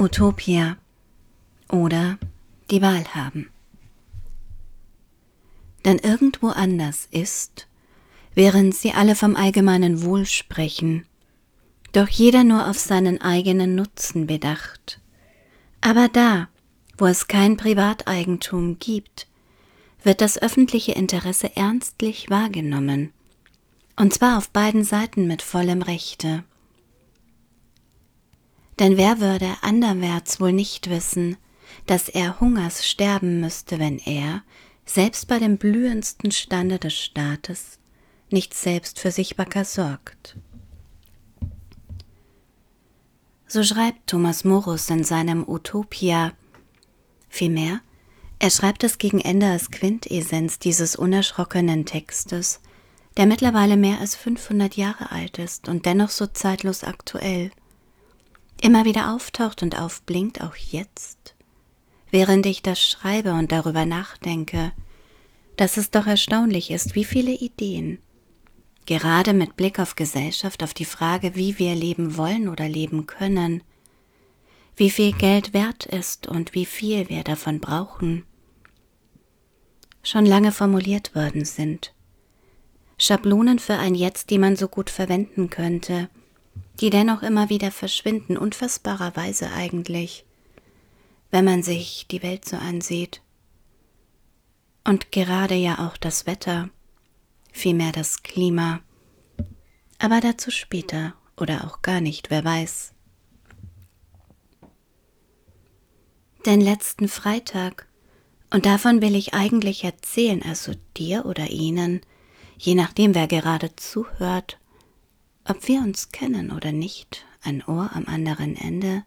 Utopia oder die Wahl haben. Denn irgendwo anders ist, während sie alle vom allgemeinen Wohl sprechen, doch jeder nur auf seinen eigenen Nutzen bedacht. Aber da, wo es kein Privateigentum gibt, wird das öffentliche Interesse ernstlich wahrgenommen, und zwar auf beiden Seiten mit vollem Rechte. Denn wer würde anderwärts wohl nicht wissen, dass er Hungers sterben müsste, wenn er, selbst bei dem blühendsten Stande des Staates, nicht selbst für sich wacker sorgt. So schreibt Thomas Morus in seinem Utopia. Vielmehr, er schreibt es gegen Ende als Quintessenz dieses unerschrockenen Textes, der mittlerweile mehr als 500 Jahre alt ist und dennoch so zeitlos aktuell immer wieder auftaucht und aufblinkt, auch jetzt, während ich das schreibe und darüber nachdenke, dass es doch erstaunlich ist, wie viele Ideen, gerade mit Blick auf Gesellschaft, auf die Frage, wie wir leben wollen oder leben können, wie viel Geld wert ist und wie viel wir davon brauchen, schon lange formuliert worden sind. Schablonen für ein Jetzt, die man so gut verwenden könnte, die dennoch immer wieder verschwinden, unfassbarerweise eigentlich, wenn man sich die Welt so ansieht. Und gerade ja auch das Wetter, vielmehr das Klima. Aber dazu später oder auch gar nicht, wer weiß. Den letzten Freitag, und davon will ich eigentlich erzählen, also dir oder ihnen, je nachdem wer gerade zuhört, ob wir uns kennen oder nicht, ein Ohr am anderen Ende.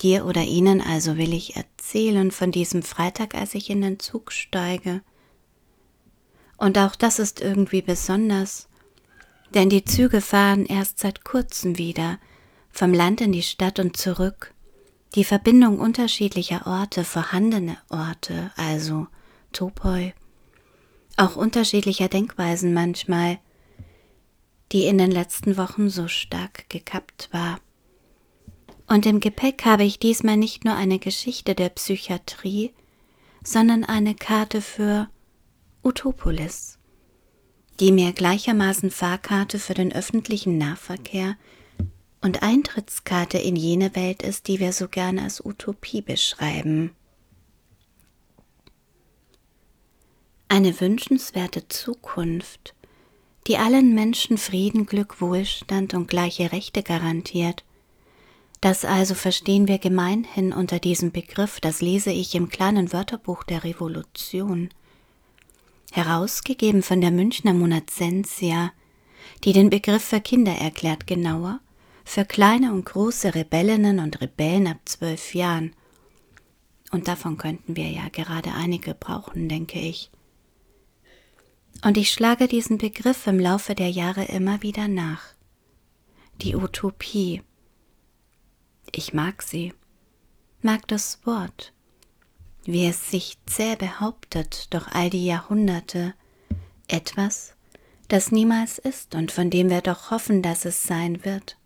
Dir oder Ihnen also will ich erzählen von diesem Freitag, als ich in den Zug steige. Und auch das ist irgendwie besonders, denn die Züge fahren erst seit kurzem wieder, vom Land in die Stadt und zurück. Die Verbindung unterschiedlicher Orte, vorhandene Orte, also Topoi, auch unterschiedlicher Denkweisen manchmal, die in den letzten Wochen so stark gekappt war. Und im Gepäck habe ich diesmal nicht nur eine Geschichte der Psychiatrie, sondern eine Karte für Utopolis, die mir gleichermaßen Fahrkarte für den öffentlichen Nahverkehr und Eintrittskarte in jene Welt ist, die wir so gerne als Utopie beschreiben. Eine wünschenswerte Zukunft, die allen Menschen Frieden, Glück, Wohlstand und gleiche Rechte garantiert. Das also verstehen wir gemeinhin unter diesem Begriff, das lese ich im kleinen Wörterbuch der Revolution. Herausgegeben von der Münchner Monazensia, die den Begriff für Kinder erklärt genauer, für kleine und große Rebellinnen und Rebellen ab zwölf Jahren. Und davon könnten wir ja gerade einige brauchen, denke ich. Und ich schlage diesen Begriff im Laufe der Jahre immer wieder nach. Die Utopie. Ich mag sie, mag das Wort, wie es sich zäh behauptet durch all die Jahrhunderte, etwas, das niemals ist und von dem wir doch hoffen, dass es sein wird.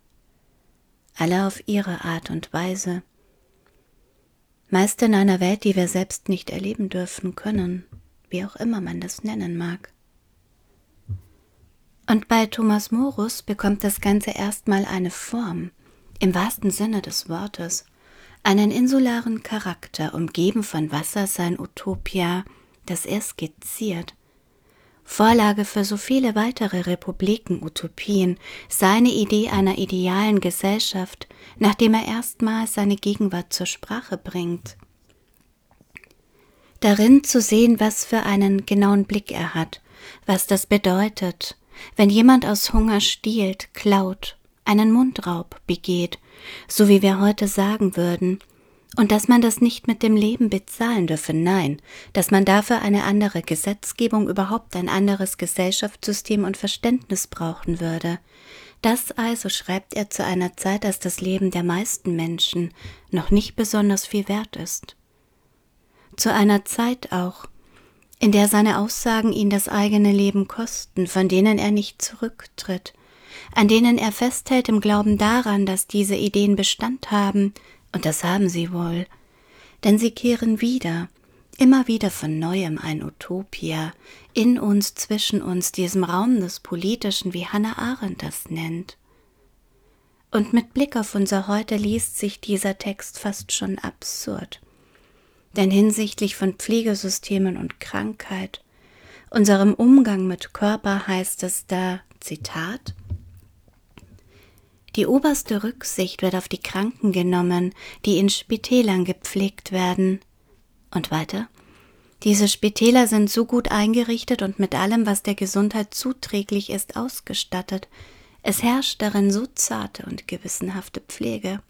Alle auf ihre Art und Weise. Meist in einer Welt, die wir selbst nicht erleben dürfen können, wie auch immer man das nennen mag. Und bei Thomas Morus bekommt das Ganze erstmal eine Form, im wahrsten Sinne des Wortes, einen insularen Charakter, umgeben von Wasser sein Utopia, das er skizziert. Vorlage für so viele weitere Republiken, Utopien, seine Idee einer idealen Gesellschaft, nachdem er erstmals seine Gegenwart zur Sprache bringt. Darin zu sehen, was für einen genauen Blick er hat, was das bedeutet, wenn jemand aus Hunger stiehlt, klaut, einen Mundraub begeht, so wie wir heute sagen würden, und dass man das nicht mit dem Leben bezahlen dürfe, nein, dass man dafür eine andere Gesetzgebung, überhaupt ein anderes Gesellschaftssystem und Verständnis brauchen würde. Das also schreibt er zu einer Zeit, als das Leben der meisten Menschen noch nicht besonders viel wert ist. Zu einer Zeit auch, in der seine Aussagen ihn das eigene Leben kosten, von denen er nicht zurücktritt, an denen er festhält im Glauben daran, dass diese Ideen Bestand haben, Und das haben sie wohl, denn sie kehren wieder, immer wieder von neuem ein Utopia, in uns, zwischen uns, diesem Raum des Politischen, wie Hannah Arendt das nennt. Und mit Blick auf unser Heute liest sich dieser Text fast schon absurd. Denn hinsichtlich von Pflegesystemen und Krankheit, unserem Umgang mit Körper heißt es da, Zitat, die oberste Rücksicht wird auf die Kranken genommen, die in Spitälern gepflegt werden. Und weiter? Diese Spitäler sind so gut eingerichtet und mit allem, was der Gesundheit zuträglich ist, ausgestattet. Es herrscht darin so zarte und gewissenhafte Pflege.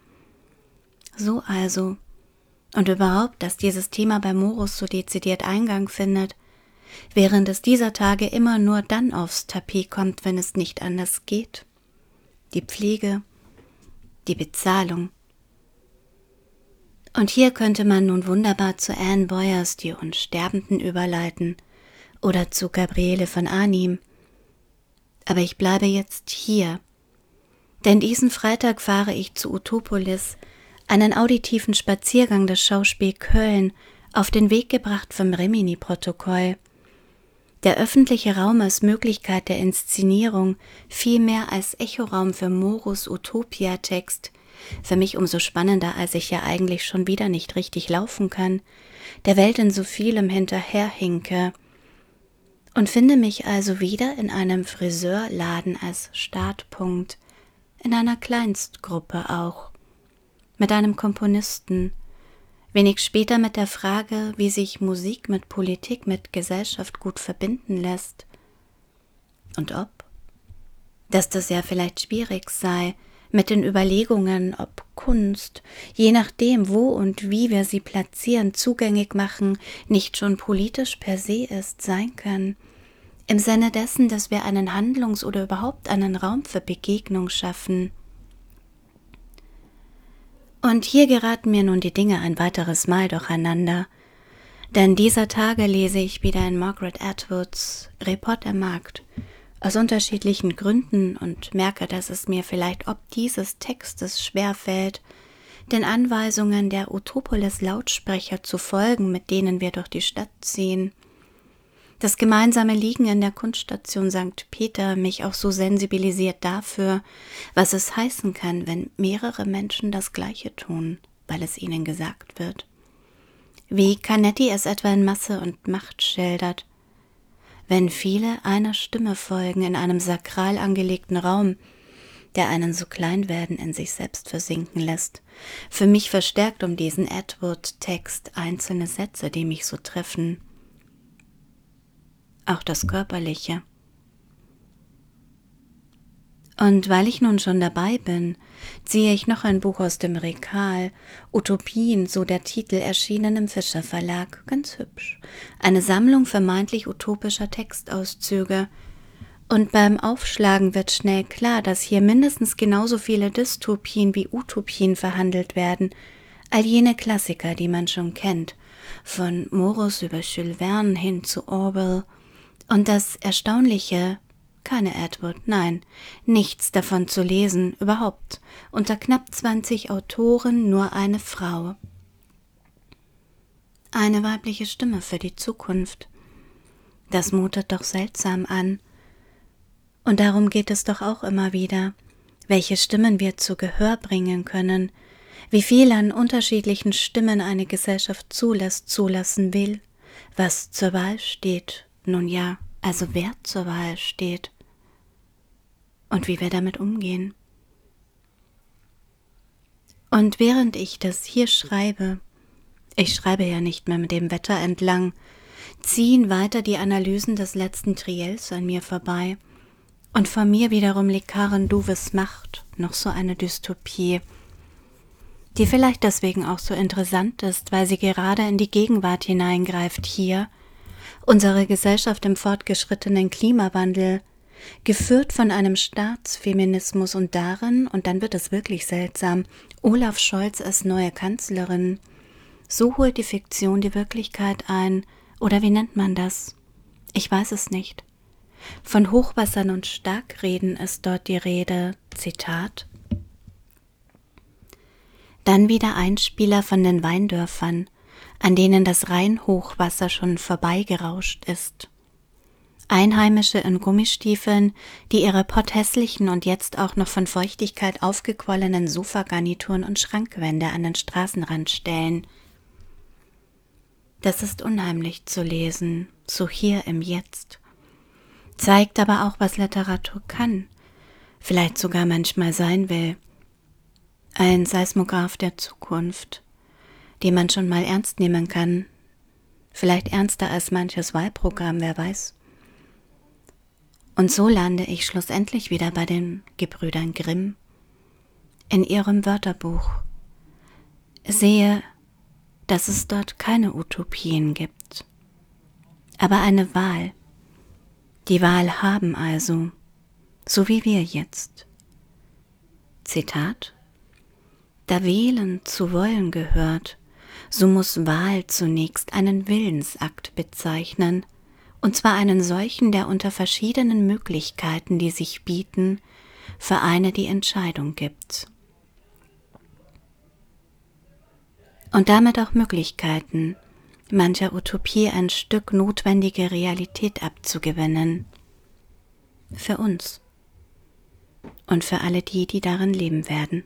So also. Und überhaupt, dass dieses Thema bei Morus so dezidiert Eingang findet, während es dieser Tage immer nur dann aufs Tapet kommt, wenn es nicht anders geht die Pflege, die Bezahlung. Und hier könnte man nun wunderbar zu Anne Boyers Die Unsterbenden überleiten oder zu Gabriele von Arnim. Aber ich bleibe jetzt hier, denn diesen Freitag fahre ich zu Utopolis, einen auditiven Spaziergang des Schauspiel Köln, auf den Weg gebracht vom Rimini-Protokoll. Der öffentliche Raum als Möglichkeit der Inszenierung viel mehr als Echoraum für Morus Utopia-Text, für mich umso spannender, als ich ja eigentlich schon wieder nicht richtig laufen kann, der Welt in so vielem hinterherhinke, und finde mich also wieder in einem Friseurladen als Startpunkt, in einer Kleinstgruppe auch, mit einem Komponisten, Wenig später mit der Frage, wie sich Musik mit Politik, mit Gesellschaft gut verbinden lässt. Und ob? Dass das ja vielleicht schwierig sei, mit den Überlegungen, ob Kunst, je nachdem, wo und wie wir sie platzieren, zugänglich machen, nicht schon politisch per se ist, sein kann. Im Sinne dessen, dass wir einen Handlungs- oder überhaupt einen Raum für Begegnung schaffen. Und hier geraten mir nun die Dinge ein weiteres Mal durcheinander, denn dieser Tage lese ich wieder in Margaret Atwoods Report der Markt. Aus unterschiedlichen Gründen und merke, dass es mir vielleicht ob dieses Textes schwerfällt, den Anweisungen der Utopolis Lautsprecher zu folgen, mit denen wir durch die Stadt ziehen das gemeinsame Liegen in der Kunststation St. Peter mich auch so sensibilisiert dafür, was es heißen kann, wenn mehrere Menschen das Gleiche tun, weil es ihnen gesagt wird. Wie Canetti es etwa in Masse und Macht schildert. Wenn viele einer Stimme folgen in einem sakral angelegten Raum, der einen so klein werden in sich selbst versinken lässt, für mich verstärkt um diesen Edward-Text einzelne Sätze, die mich so treffen auch das Körperliche. Und weil ich nun schon dabei bin, ziehe ich noch ein Buch aus dem Regal, Utopien, so der Titel, erschienen im Fischer Verlag, ganz hübsch, eine Sammlung vermeintlich utopischer Textauszüge, und beim Aufschlagen wird schnell klar, dass hier mindestens genauso viele Dystopien wie Utopien verhandelt werden, all jene Klassiker, die man schon kennt, von Morus über Jules Verne hin zu Orwell, und das Erstaunliche, keine Edward, nein, nichts davon zu lesen, überhaupt. Unter knapp 20 Autoren nur eine Frau. Eine weibliche Stimme für die Zukunft. Das mutet doch seltsam an. Und darum geht es doch auch immer wieder, welche Stimmen wir zu Gehör bringen können, wie viel an unterschiedlichen Stimmen eine Gesellschaft zulässt, zulassen will, was zur Wahl steht nun ja, also wer zur Wahl steht und wie wir damit umgehen. Und während ich das hier schreibe, ich schreibe ja nicht mehr mit dem Wetter entlang, ziehen weiter die Analysen des letzten Triels an mir vorbei, und vor mir wiederum liegt Karen Duves Macht, noch so eine Dystopie, die vielleicht deswegen auch so interessant ist, weil sie gerade in die Gegenwart hineingreift hier, unsere Gesellschaft im fortgeschrittenen Klimawandel, geführt von einem Staatsfeminismus und darin, und dann wird es wirklich seltsam, Olaf Scholz als neue Kanzlerin. So holt die Fiktion die Wirklichkeit ein, oder wie nennt man das? Ich weiß es nicht. Von Hochwassern und Starkreden ist dort die Rede. Zitat Dann wieder Einspieler von den Weindörfern, an denen das Rheinhochwasser schon vorbeigerauscht ist. Einheimische in Gummistiefeln, die ihre potthässlichen und jetzt auch noch von Feuchtigkeit aufgequollenen Sofagarnituren und Schrankwände an den Straßenrand stellen. Das ist unheimlich zu lesen, so hier im Jetzt. Zeigt aber auch, was Literatur kann, vielleicht sogar manchmal sein will. Ein Seismograph der Zukunft, den man schon mal ernst nehmen kann, vielleicht ernster als manches Wahlprogramm, wer weiß. Und so lande ich schlussendlich wieder bei den Gebrüdern Grimm in ihrem Wörterbuch. Sehe, dass es dort keine Utopien gibt, aber eine Wahl. Die Wahl haben also, so wie wir jetzt. Zitat Da wählen zu wollen gehört, so muss Wahl zunächst einen Willensakt bezeichnen, und zwar einen solchen, der unter verschiedenen Möglichkeiten, die sich bieten, für eine die Entscheidung gibt. Und damit auch Möglichkeiten, mancher Utopie ein Stück notwendige Realität abzugewinnen. Für uns und für alle die, die darin leben werden.